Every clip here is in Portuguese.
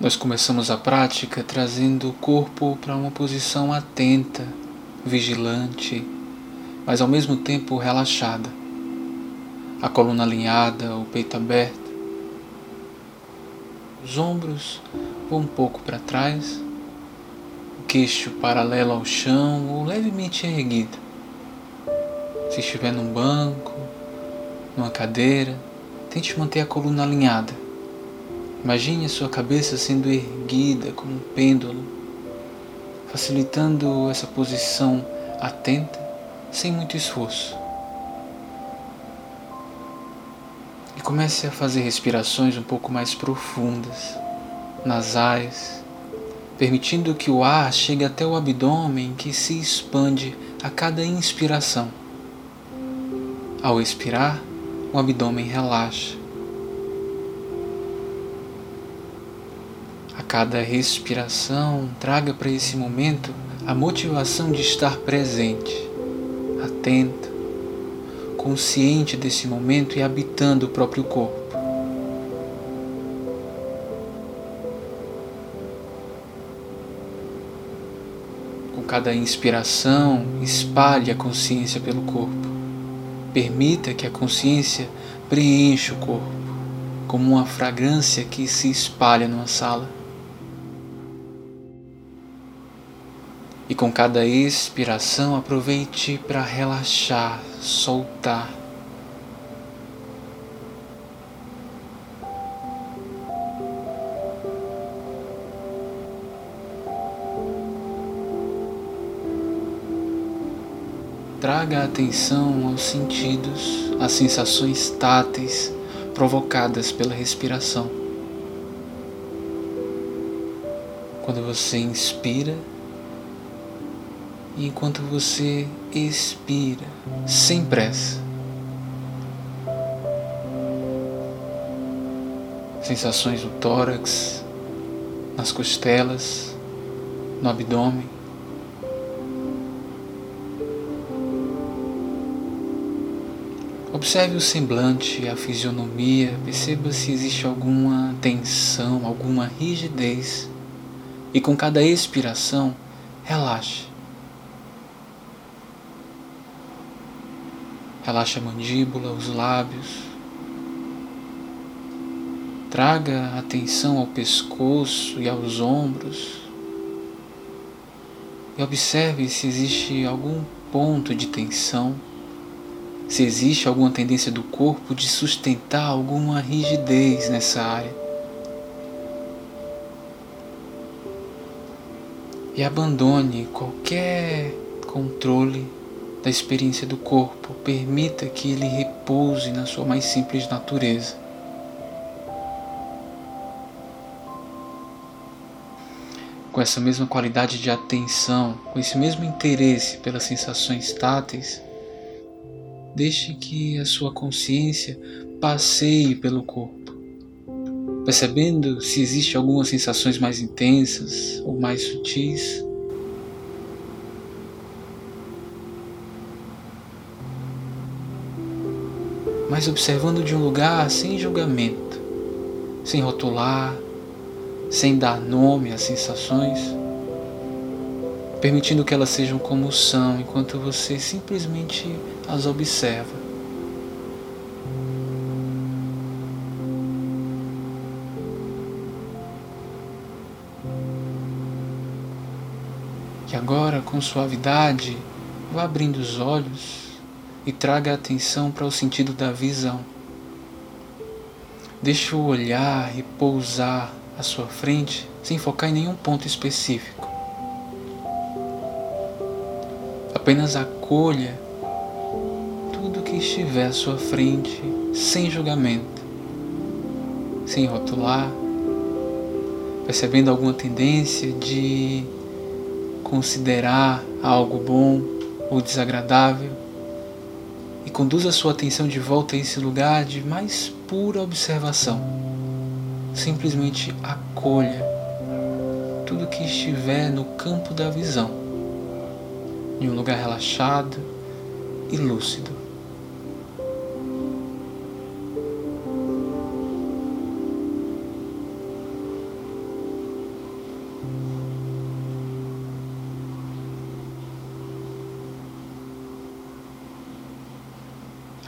Nós começamos a prática trazendo o corpo para uma posição atenta, vigilante, mas ao mesmo tempo relaxada. A coluna alinhada, o peito aberto. Os ombros vão um pouco para trás, o queixo paralelo ao chão ou levemente erguido. Se estiver num banco, numa cadeira, tente manter a coluna alinhada Imagine sua cabeça sendo erguida como um pêndulo, facilitando essa posição atenta sem muito esforço. E comece a fazer respirações um pouco mais profundas, nasais, permitindo que o ar chegue até o abdômen que se expande a cada inspiração. Ao expirar, o abdômen relaxa. Cada respiração, traga para esse momento a motivação de estar presente, atento, consciente desse momento e habitando o próprio corpo. Com cada inspiração, espalhe a consciência pelo corpo. Permita que a consciência preencha o corpo, como uma fragrância que se espalha numa sala. E com cada expiração, aproveite para relaxar, soltar. Traga atenção aos sentidos, às sensações táteis provocadas pela respiração. Quando você inspira, e enquanto você expira, sem pressa. Sensações no tórax, nas costelas, no abdômen. Observe o semblante, a fisionomia, perceba se existe alguma tensão, alguma rigidez. E com cada expiração, relaxe. Relaxa a mandíbula, os lábios. Traga atenção ao pescoço e aos ombros. E observe se existe algum ponto de tensão, se existe alguma tendência do corpo de sustentar alguma rigidez nessa área. E abandone qualquer controle da experiência do corpo, permita que ele repouse na sua mais simples natureza. Com essa mesma qualidade de atenção, com esse mesmo interesse pelas sensações táteis, deixe que a sua consciência passeie pelo corpo, percebendo se existe algumas sensações mais intensas ou mais sutis mas observando de um lugar sem julgamento, sem rotular, sem dar nome às sensações, permitindo que elas sejam como são enquanto você simplesmente as observa. E agora, com suavidade, vá abrindo os olhos e traga a atenção para o sentido da visão. Deixe o olhar repousar à sua frente sem focar em nenhum ponto específico. Apenas acolha tudo que estiver à sua frente sem julgamento, sem rotular, percebendo alguma tendência de considerar algo bom ou desagradável e conduz a sua atenção de volta a esse lugar de mais pura observação. Simplesmente acolha tudo que estiver no campo da visão, em um lugar relaxado e lúcido.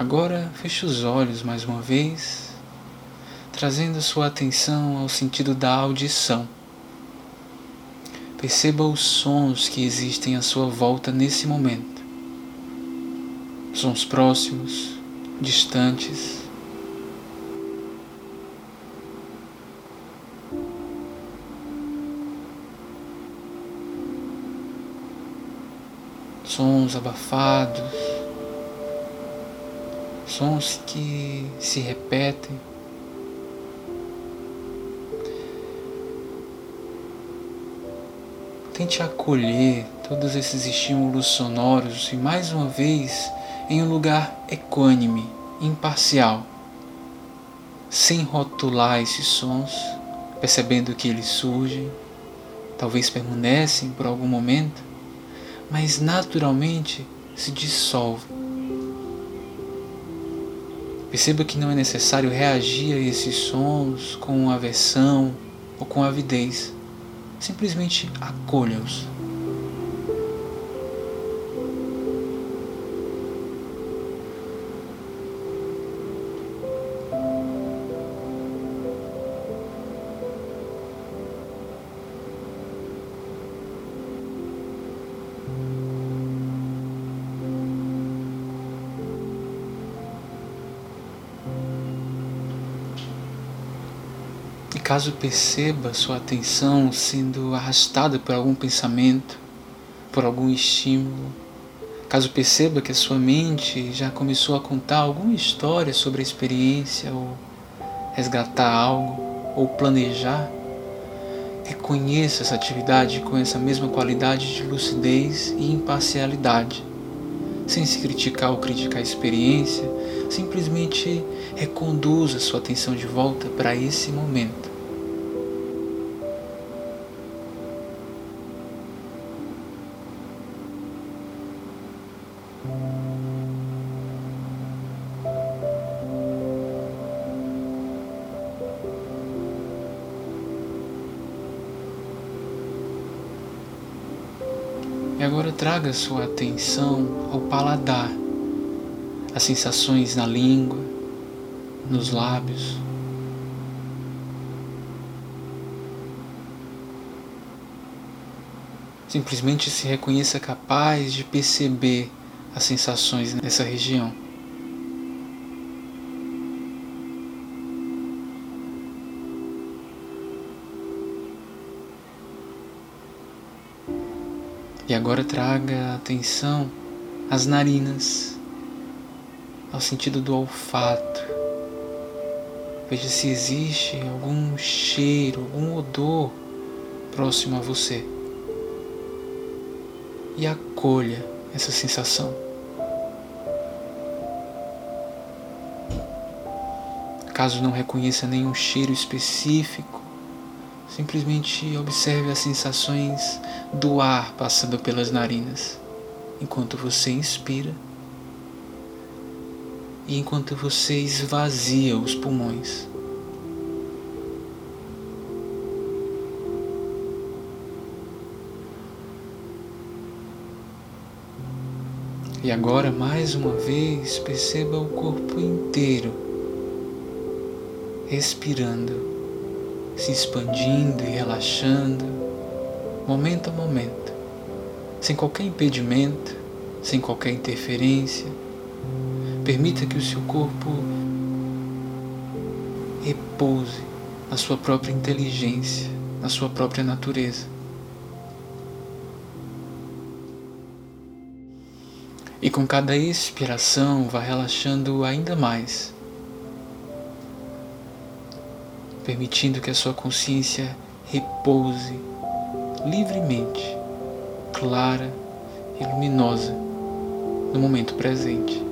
Agora feche os olhos mais uma vez, trazendo sua atenção ao sentido da audição. Perceba os sons que existem à sua volta nesse momento. Sons próximos, distantes. Sons abafados, sons que se repetem. Tente acolher todos esses estímulos sonoros e mais uma vez em um lugar equânime, imparcial, sem rotular esses sons, percebendo que eles surgem, talvez permanecem por algum momento, mas naturalmente se dissolvem. Perceba que não é necessário reagir a esses sons com aversão ou com avidez. Simplesmente acolha-os. Caso perceba sua atenção sendo arrastada por algum pensamento, por algum estímulo, caso perceba que a sua mente já começou a contar alguma história sobre a experiência, ou resgatar algo, ou planejar, reconheça essa atividade com essa mesma qualidade de lucidez e imparcialidade, sem se criticar ou criticar a experiência, simplesmente reconduza sua atenção de volta para esse momento. E agora traga sua atenção ao paladar, as sensações na língua, nos lábios. Simplesmente se reconheça capaz de perceber as sensações nessa região. E agora traga atenção às narinas, ao sentido do olfato. Veja se existe algum cheiro, algum odor próximo a você. E acolha essa sensação. Caso não reconheça nenhum cheiro específico, Simplesmente observe as sensações do ar passando pelas narinas enquanto você inspira e enquanto você esvazia os pulmões. E agora, mais uma vez, perceba o corpo inteiro respirando se expandindo e relaxando, momento a momento, sem qualquer impedimento, sem qualquer interferência. Permita que o seu corpo repouse na sua própria inteligência, na sua própria natureza. E com cada expiração, vá relaxando ainda mais permitindo que a sua consciência repouse livremente, clara e luminosa no momento presente.